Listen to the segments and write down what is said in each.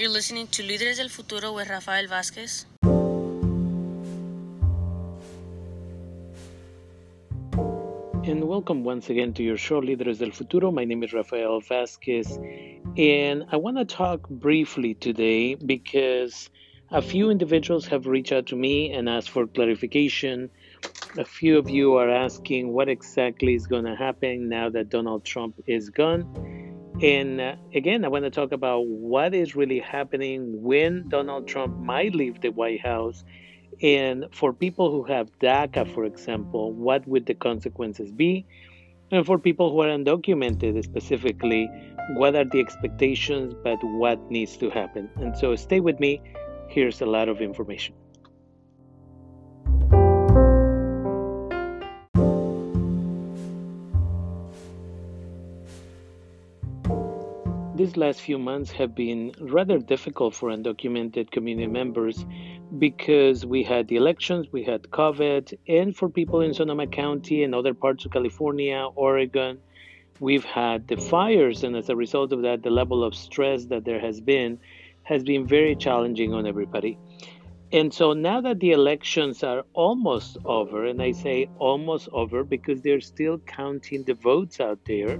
You're listening to Líderes del Futuro with Rafael Vázquez. And welcome once again to your show, Líderes del Futuro. My name is Rafael Vázquez, and I want to talk briefly today because a few individuals have reached out to me and asked for clarification. A few of you are asking what exactly is going to happen now that Donald Trump is gone. And uh, again, I want to talk about what is really happening when Donald Trump might leave the White House. And for people who have DACA, for example, what would the consequences be? And for people who are undocumented specifically, what are the expectations, but what needs to happen? And so stay with me. Here's a lot of information. These last few months have been rather difficult for undocumented community members because we had the elections, we had COVID, and for people in Sonoma County and other parts of California, Oregon, we've had the fires. And as a result of that, the level of stress that there has been has been very challenging on everybody. And so now that the elections are almost over, and I say almost over because they're still counting the votes out there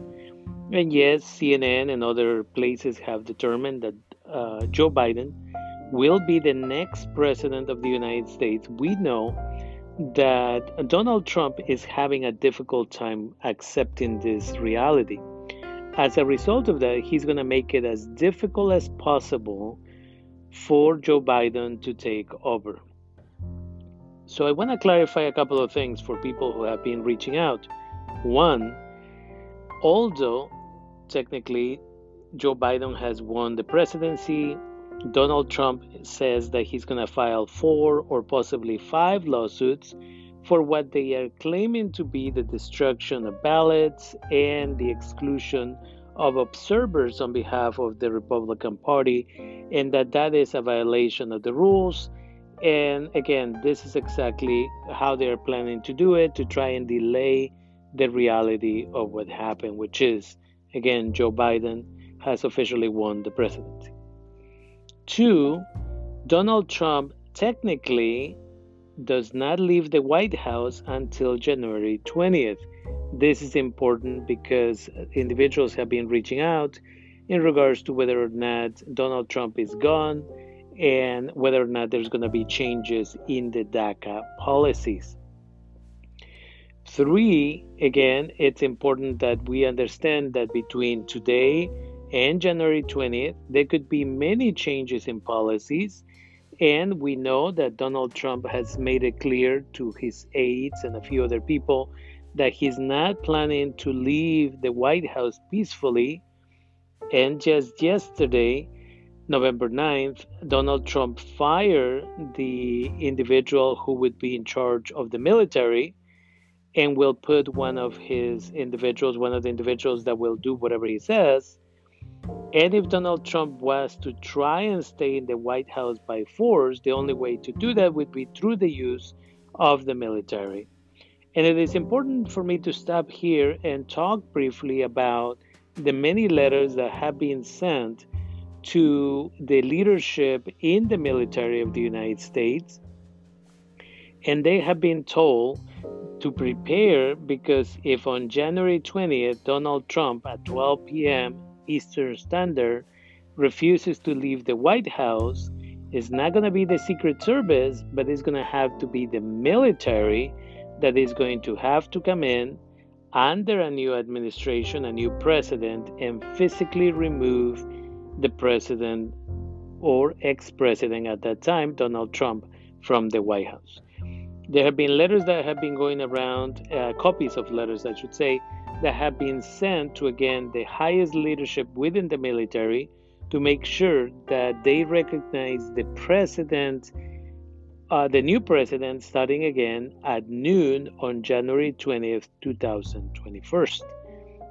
and yes, CNN and other places have determined that uh, Joe Biden will be the next president of the United States. We know that Donald Trump is having a difficult time accepting this reality. As a result of that, he's going to make it as difficult as possible for Joe Biden to take over. So, I want to clarify a couple of things for people who have been reaching out. One, although technically Joe Biden has won the presidency. Donald Trump says that he's going to file four or possibly five lawsuits for what they are claiming to be the destruction of ballots and the exclusion of observers on behalf of the Republican Party, and that that is a violation of the rules. And again, this is exactly how they are planning to do it to try and delay the reality of what happened, which is Again, Joe Biden has officially won the presidency. Two, Donald Trump technically does not leave the White House until January 20th. This is important because individuals have been reaching out in regards to whether or not Donald Trump is gone and whether or not there's going to be changes in the DACA policies. Three, again, it's important that we understand that between today and January 20th, there could be many changes in policies. And we know that Donald Trump has made it clear to his aides and a few other people that he's not planning to leave the White House peacefully. And just yesterday, November 9th, Donald Trump fired the individual who would be in charge of the military and will put one of his individuals, one of the individuals that will do whatever he says. And if Donald Trump was to try and stay in the White House by force, the only way to do that would be through the use of the military. And it is important for me to stop here and talk briefly about the many letters that have been sent to the leadership in the military of the United States. And they have been told to prepare because if on January 20th Donald Trump at 12 p.m. Eastern Standard refuses to leave the White House, it's not going to be the Secret Service, but it's going to have to be the military that is going to have to come in under a new administration, a new president, and physically remove the president or ex president at that time, Donald Trump, from the White House. There have been letters that have been going around, uh, copies of letters, I should say, that have been sent to again the highest leadership within the military to make sure that they recognize the president, uh, the new president, starting again at noon on January 20th, 2021.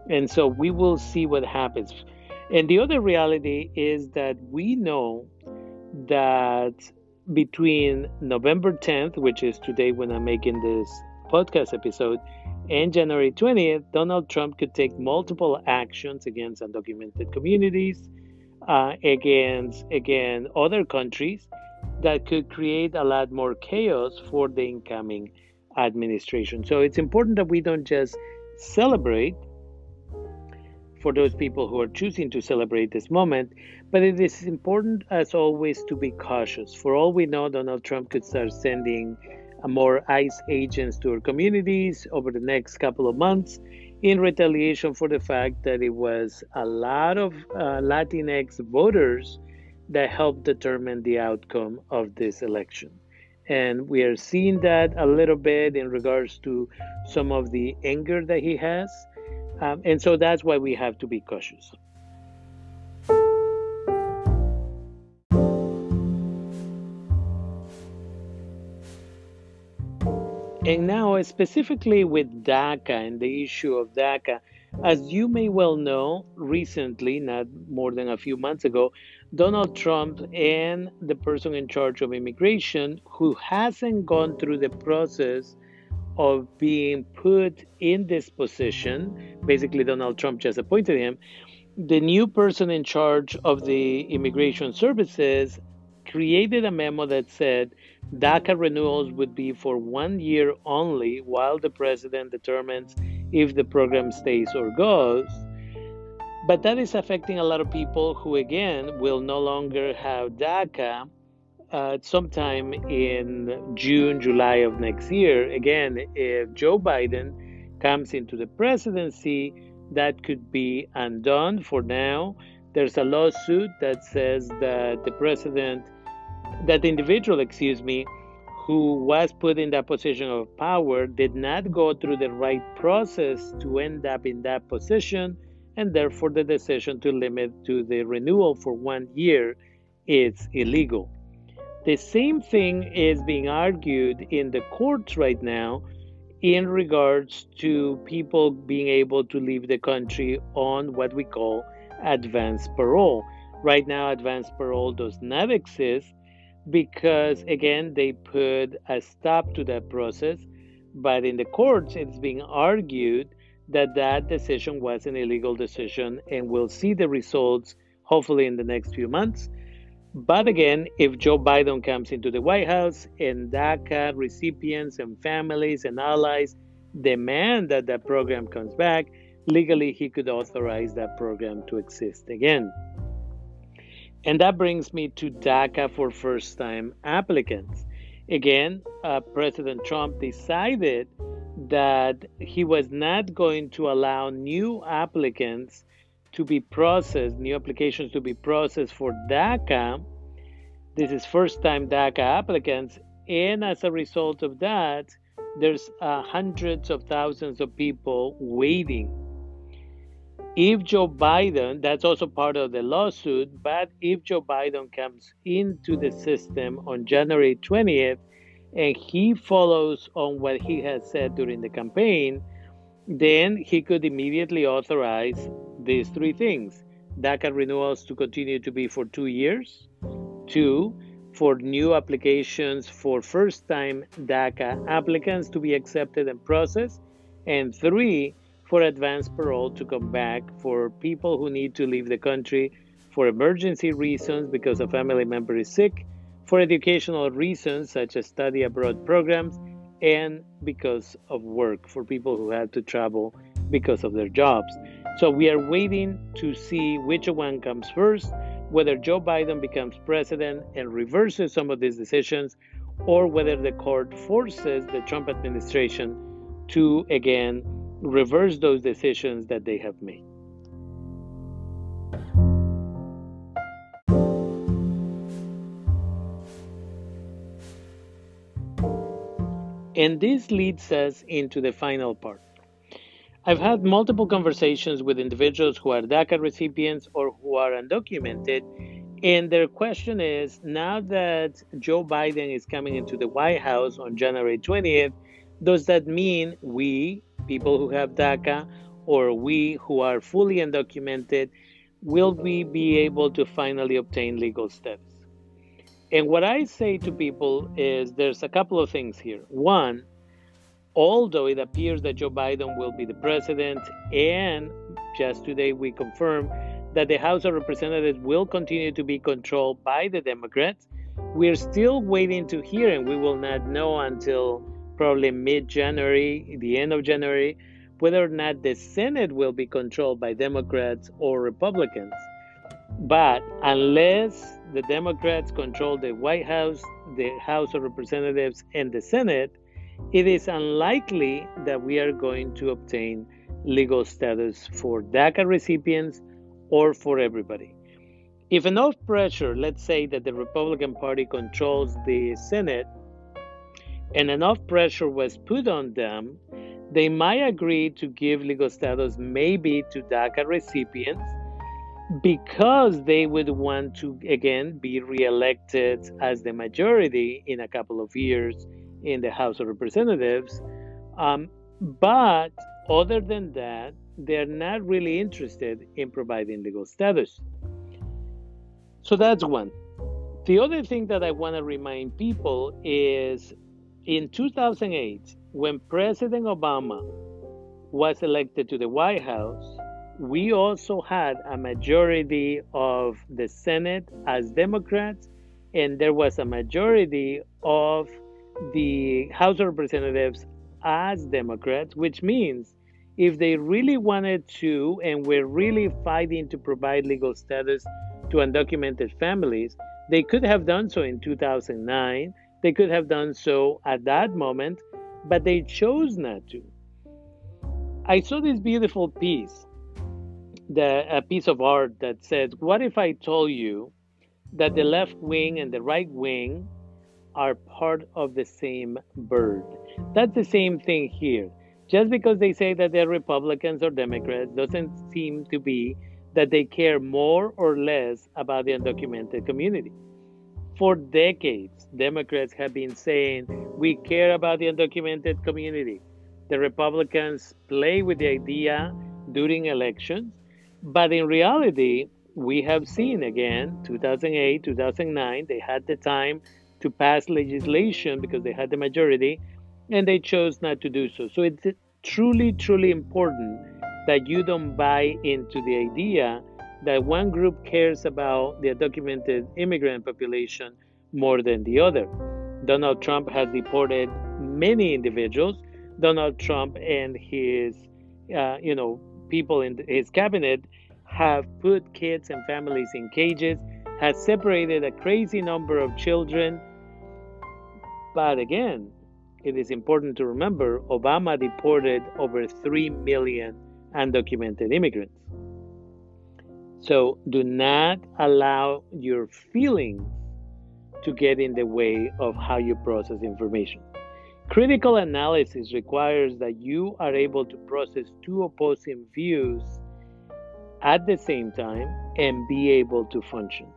And so we will see what happens. And the other reality is that we know that between November 10th, which is today when I'm making this podcast episode, and January 20th, Donald Trump could take multiple actions against undocumented communities, uh, against again other countries that could create a lot more chaos for the incoming administration. So it's important that we don't just celebrate for those people who are choosing to celebrate this moment, but it is important, as always, to be cautious. For all we know, Donald Trump could start sending more ICE agents to our communities over the next couple of months in retaliation for the fact that it was a lot of uh, Latinx voters that helped determine the outcome of this election. And we are seeing that a little bit in regards to some of the anger that he has. Um, and so that's why we have to be cautious. And now, specifically with DACA and the issue of DACA, as you may well know, recently, not more than a few months ago, Donald Trump and the person in charge of immigration, who hasn't gone through the process of being put in this position, basically, Donald Trump just appointed him. The new person in charge of the immigration services created a memo that said DACA renewals would be for one year only while the president determines if the program stays or goes. But that is affecting a lot of people who, again, will no longer have DACA uh, sometime in June, July of next year. Again, if Joe Biden comes into the presidency, that could be undone for now. There's a lawsuit that says that the president that individual, excuse me, who was put in that position of power did not go through the right process to end up in that position, and therefore the decision to limit to the renewal for one year is illegal. The same thing is being argued in the courts right now in regards to people being able to leave the country on what we call advanced parole. Right now, advanced parole does not exist because again they put a stop to that process but in the courts it's being argued that that decision was an illegal decision and we'll see the results hopefully in the next few months but again if joe biden comes into the white house and daca recipients and families and allies demand that that program comes back legally he could authorize that program to exist again and that brings me to DACA for first time applicants. Again, uh, President Trump decided that he was not going to allow new applicants to be processed, new applications to be processed for DACA. This is first time DACA applicants. And as a result of that, there's uh, hundreds of thousands of people waiting if Joe Biden, that's also part of the lawsuit, but if Joe Biden comes into the system on January 20th and he follows on what he has said during the campaign, then he could immediately authorize these three things. DACA renewals to continue to be for two years, two, for new applications for first time DACA applicants to be accepted and processed, and three, for advanced parole to come back for people who need to leave the country for emergency reasons because a family member is sick, for educational reasons such as study abroad programs, and because of work for people who had to travel because of their jobs. So we are waiting to see which one comes first, whether Joe Biden becomes president and reverses some of these decisions, or whether the court forces the Trump administration to again reverse those decisions that they have made. And this leads us into the final part. I've had multiple conversations with individuals who are DACA recipients or who are undocumented, and their question is now that Joe Biden is coming into the White House on January 20th, does that mean we, people who have DACA or we who are fully undocumented, will we be able to finally obtain legal status? And what I say to people is there's a couple of things here. One, although it appears that Joe Biden will be the president, and just today we confirmed that the House of Representatives will continue to be controlled by the Democrats. We're still waiting to hear, and we will not know until probably mid January, the end of January, whether or not the Senate will be controlled by Democrats or Republicans. But unless the Democrats control the White House, the House of Representatives, and the Senate, it is unlikely that we are going to obtain legal status for DACA recipients or for everybody. If enough pressure, let's say that the Republican Party controls the Senate, and enough pressure was put on them, they might agree to give legal status maybe to DACA recipients because they would want to again be reelected as the majority in a couple of years in the House of Representatives. Um, but other than that, they're not really interested in providing legal status. So that's one. The other thing that I want to remind people is in 2008, when President Obama was elected to the White House, we also had a majority of the Senate as Democrats, and there was a majority of the House of Representatives as Democrats, which means if they really wanted to and were really fighting to provide legal status to undocumented families, they could have done so in 2009. They could have done so at that moment, but they chose not to. I saw this beautiful piece, the, a piece of art that says, What if I told you that the left wing and the right wing are part of the same bird? That's the same thing here. Just because they say that they're Republicans or Democrats doesn't seem to be that they care more or less about the undocumented community. For decades, Democrats have been saying, we care about the undocumented community. The Republicans play with the idea during elections, but in reality, we have seen again 2008, 2009, they had the time to pass legislation because they had the majority and they chose not to do so. So it's truly, truly important that you don't buy into the idea that one group cares about the undocumented immigrant population more than the other. Donald Trump has deported many individuals. Donald Trump and his, uh, you know, people in his cabinet have put kids and families in cages, has separated a crazy number of children. But again, it is important to remember Obama deported over 3 million undocumented immigrants. So do not allow your feelings to get in the way of how you process information. Critical analysis requires that you are able to process two opposing views at the same time and be able to function.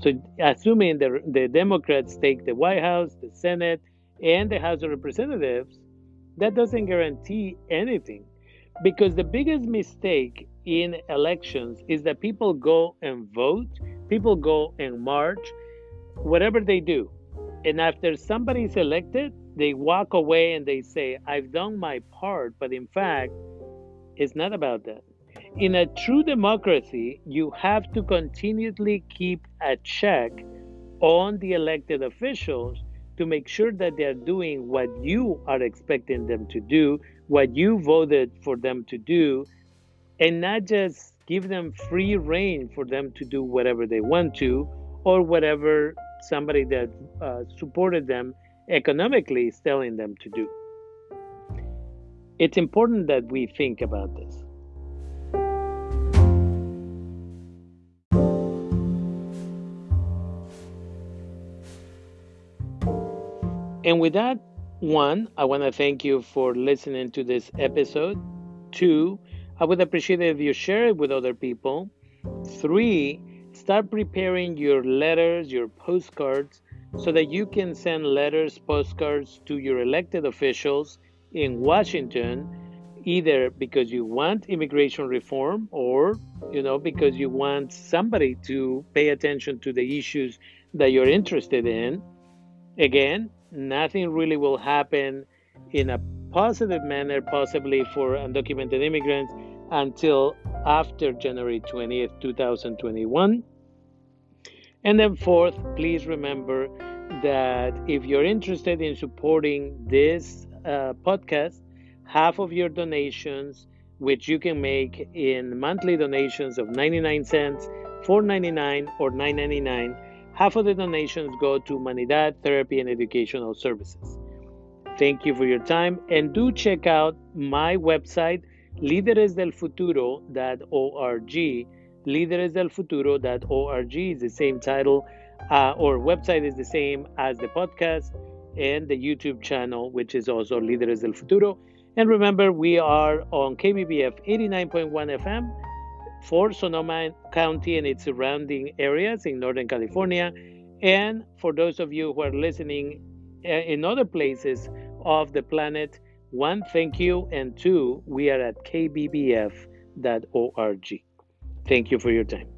So, assuming the, the Democrats take the White House, the Senate, and the House of Representatives, that doesn't guarantee anything. Because the biggest mistake in elections is that people go and vote, people go and march, whatever they do. And after somebody is elected, they walk away and they say, I've done my part. But in fact, it's not about that. In a true democracy, you have to continually keep a check on the elected officials to make sure that they are doing what you are expecting them to do, what you voted for them to do, and not just give them free rein for them to do whatever they want to or whatever somebody that uh, supported them economically is telling them to do. It's important that we think about this. And with that, one, I want to thank you for listening to this episode. Two, I would appreciate it if you share it with other people. Three, start preparing your letters, your postcards, so that you can send letters, postcards to your elected officials in Washington, either because you want immigration reform or, you know, because you want somebody to pay attention to the issues that you're interested in. Again, nothing really will happen in a positive manner, possibly for undocumented immigrants, until after January 20th, 2021. And then, fourth, please remember that if you're interested in supporting this uh, podcast, half of your donations, which you can make in monthly donations of 99 cents, 4.99 or 9.99, half of the donations go to Humanidad Therapy and Educational Services. Thank you for your time and do check out my website líderesdelfuturo.org. Líderesdelfuturo.org is the same title uh, or website is the same as the podcast and the YouTube channel, which is also Líderes del Futuro. And remember, we are on KBBF 89.1 FM for Sonoma County and its surrounding areas in Northern California. And for those of you who are listening uh, in other places of the planet, one, thank you. And two, we are at kbbf.org. Thank you for your time.